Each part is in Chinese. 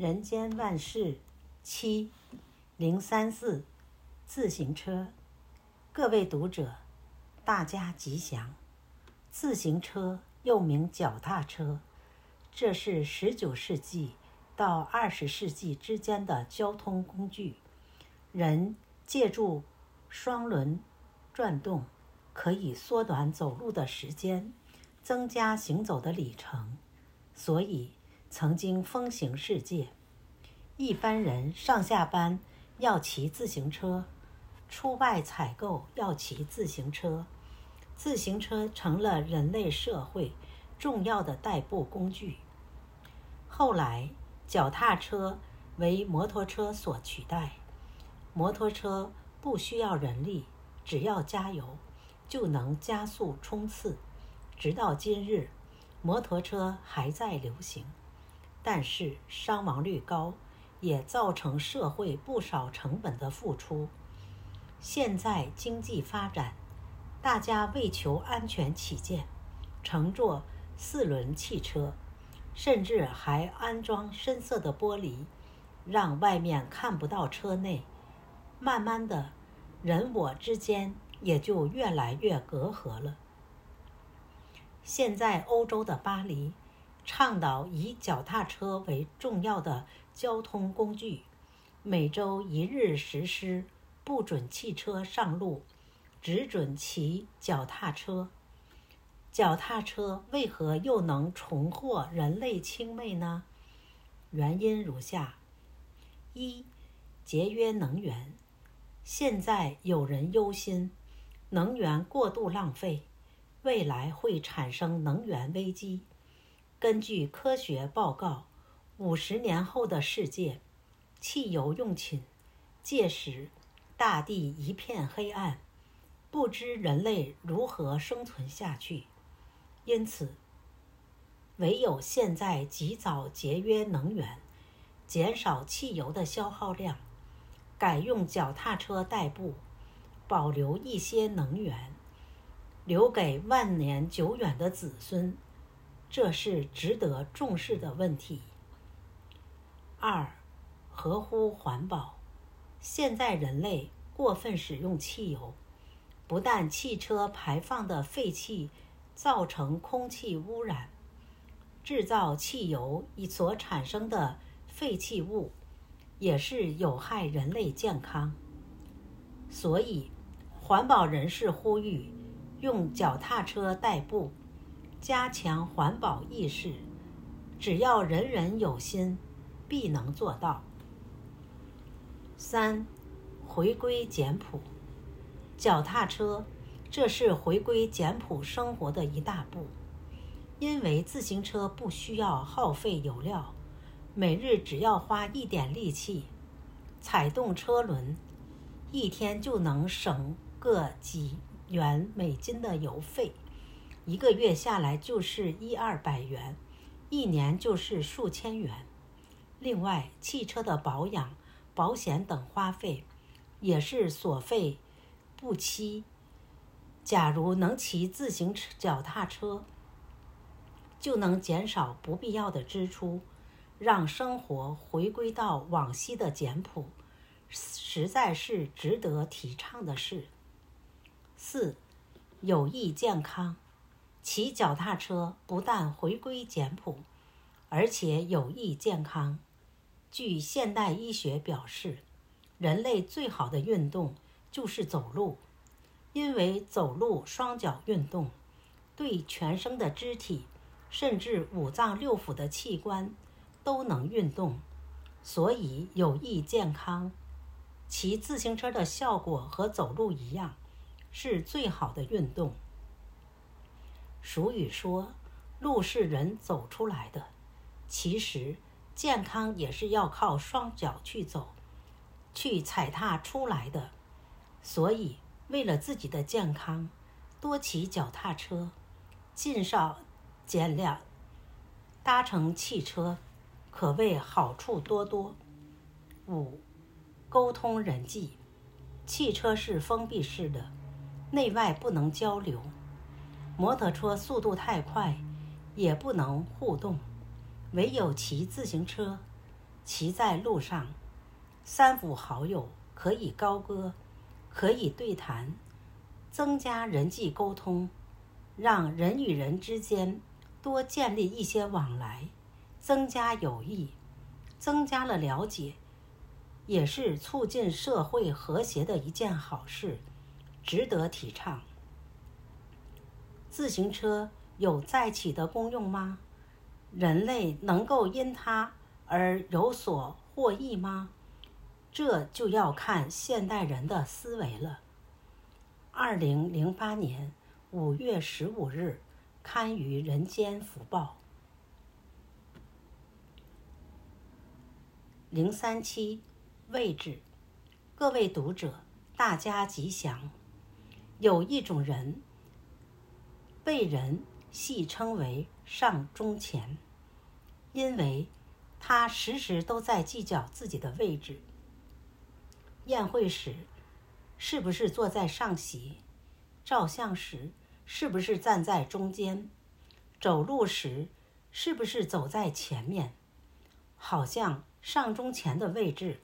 人间万事七零三四自行车，各位读者，大家吉祥。自行车又名脚踏车，这是十九世纪到二十世纪之间的交通工具。人借助双轮转动，可以缩短走路的时间，增加行走的里程，所以曾经风行世界。一般人上下班要骑自行车，出外采购要骑自行车。自行车成了人类社会重要的代步工具。后来，脚踏车为摩托车所取代。摩托车不需要人力，只要加油就能加速冲刺。直到今日，摩托车还在流行，但是伤亡率高，也造成社会不少成本的付出。现在经济发展。大家为求安全起见，乘坐四轮汽车，甚至还安装深色的玻璃，让外面看不到车内。慢慢的，人我之间也就越来越隔阂了。现在欧洲的巴黎，倡导以脚踏车为重要的交通工具，每周一日实施不准汽车上路。只准骑脚踏车。脚踏车为何又能重获人类青睐呢？原因如下：一、节约能源。现在有人忧心能源过度浪费，未来会产生能源危机。根据科学报告，五十年后的世界，汽油用尽，届时大地一片黑暗。不知人类如何生存下去，因此，唯有现在及早节约能源，减少汽油的消耗量，改用脚踏车代步，保留一些能源，留给万年久远的子孙，这是值得重视的问题。二，合乎环保。现在人类过分使用汽油。不但汽车排放的废气造成空气污染，制造汽油所产生的废弃物也是有害人类健康。所以，环保人士呼吁用脚踏车代步，加强环保意识。只要人人有心，必能做到。三，回归简朴。脚踏车，这是回归简朴生活的一大步。因为自行车不需要耗费油料，每日只要花一点力气，踩动车轮，一天就能省个几元美金的油费，一个月下来就是一二百元，一年就是数千元。另外，汽车的保养、保险等花费，也是所费。不期，假如能骑自行车、脚踏车，就能减少不必要的支出，让生活回归到往昔的简朴，实在是值得提倡的事。四，有益健康。骑脚踏车不但回归简朴，而且有益健康。据现代医学表示，人类最好的运动。就是走路，因为走路双脚运动，对全身的肢体，甚至五脏六腑的器官都能运动，所以有益健康。骑自行车的效果和走路一样，是最好的运动。俗语说：“路是人走出来的。”其实，健康也是要靠双脚去走，去踩踏出来的。所以，为了自己的健康，多骑脚踏车，尽少减量搭乘汽车，可谓好处多多。五、沟通人际，汽车是封闭式的，内外不能交流；摩托车速度太快，也不能互动。唯有骑自行车，骑在路上，三五好友可以高歌，可以对谈，增加人际沟通，让人与人之间多建立一些往来，增加友谊，增加了了解，也是促进社会和谐的一件好事，值得提倡。自行车有再起的功用吗？人类能够因它而有所获益吗？这就要看现代人的思维了。二零零八年五月十五日，刊于《人间福报》。零三七位置，各位读者，大家吉祥。有一种人。被人戏称为“上中前”，因为他时时都在计较自己的位置。宴会时，是不是坐在上席？照相时，是不是站在中间？走路时，是不是走在前面？好像上中前的位置，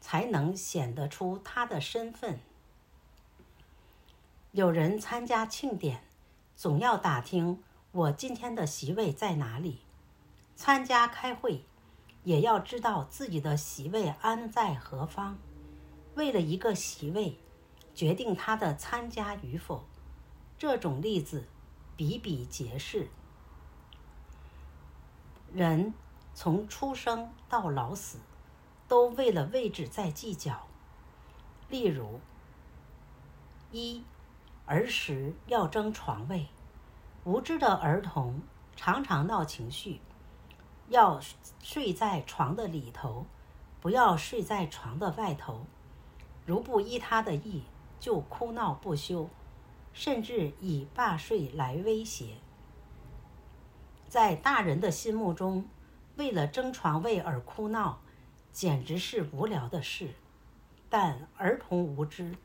才能显得出他的身份。有人参加庆典。总要打听我今天的席位在哪里，参加开会，也要知道自己的席位安在何方。为了一个席位，决定他的参加与否，这种例子比比皆是。人从出生到老死，都为了位置在计较。例如，一。儿时要争床位，无知的儿童常常闹情绪，要睡在床的里头，不要睡在床的外头。如不依他的意，就哭闹不休，甚至以罢睡来威胁。在大人的心目中，为了争床位而哭闹，简直是无聊的事。但儿童无知，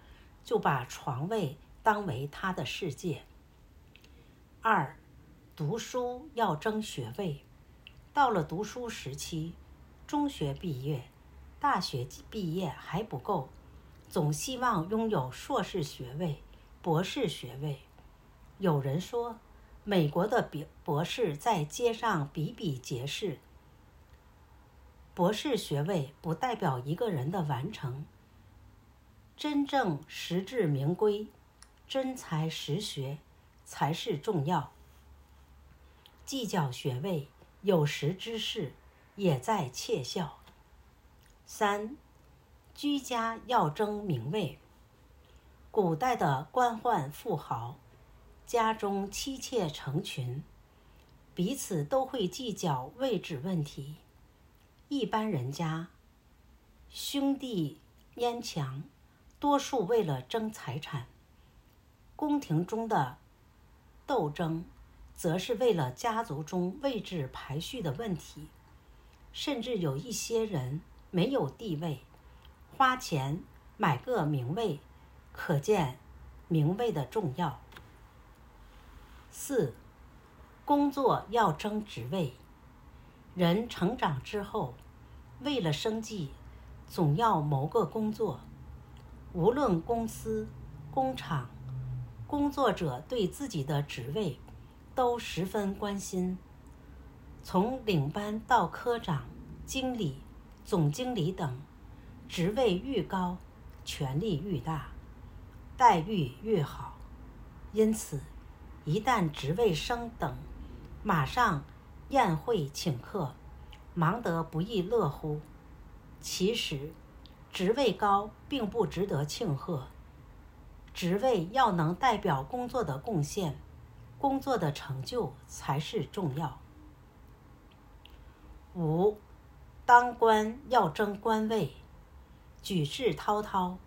就把床位。当为他的世界。二，读书要争学位，到了读书时期，中学毕业、大学毕业还不够，总希望拥有硕士学位、博士学位。有人说，美国的博士在街上比比皆是。博士学位不代表一个人的完成，真正实至名归。真才实学才是重要。计较学位，有识之士也在窃笑。三，居家要争名位。古代的官宦富豪，家中妻妾成群，彼此都会计较位置问题。一般人家，兄弟阉强，多数为了争财产。宫廷中的斗争，则是为了家族中位置排序的问题，甚至有一些人没有地位，花钱买个名位，可见名位的重要。四，工作要争职位，人成长之后，为了生计，总要谋个工作，无论公司、工厂。工作者对自己的职位都十分关心，从领班到科长、经理、总经理等，职位愈高，权力愈大，待遇愈好。因此，一旦职位升等，马上宴会请客，忙得不亦乐乎。其实，职位高并不值得庆贺。职位要能代表工作的贡献，工作的成就才是重要。五，当官要争官位，举世滔滔，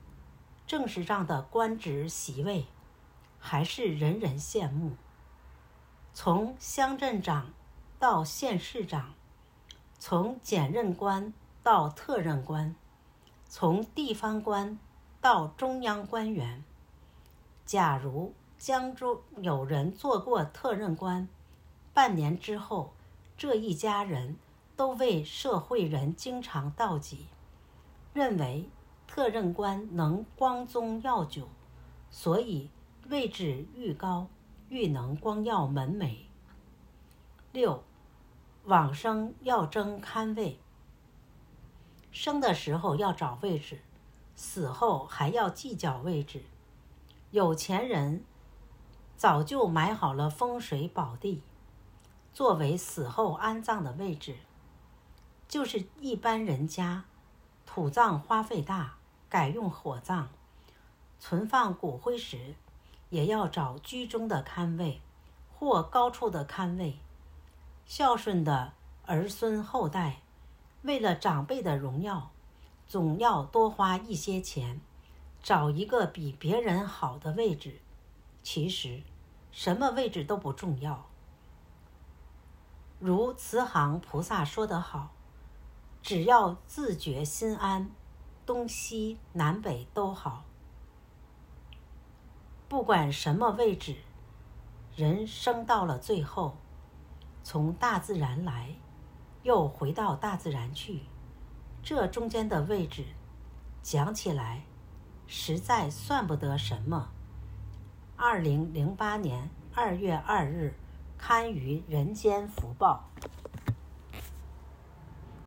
政治上的官职席位，还是人人羡慕。从乡镇长到县市长，从检任官到特任官，从地方官到中央官员。假如江中有人做过特任官，半年之后，这一家人都为社会人经常道己，认为特任官能光宗耀祖，所以位置愈高，愈能光耀门楣。六，往生要争堪位，生的时候要找位置，死后还要计较位置。有钱人早就买好了风水宝地。作为死后安葬的位置，就是一般人家土葬花费大，改用火葬，存放骨灰时，也要找居中的龛位或高处的龛位。孝顺的儿孙后代，为了长辈的荣耀，总要多花一些钱，找一个比别人好的位置。其实，什么位置都不重要。如慈航菩萨说得好：“只要自觉心安，东西南北都好。不管什么位置，人生到了最后，从大自然来，又回到大自然去，这中间的位置，讲起来，实在算不得什么。”二零零八年二月二日。刊于《人间福报》。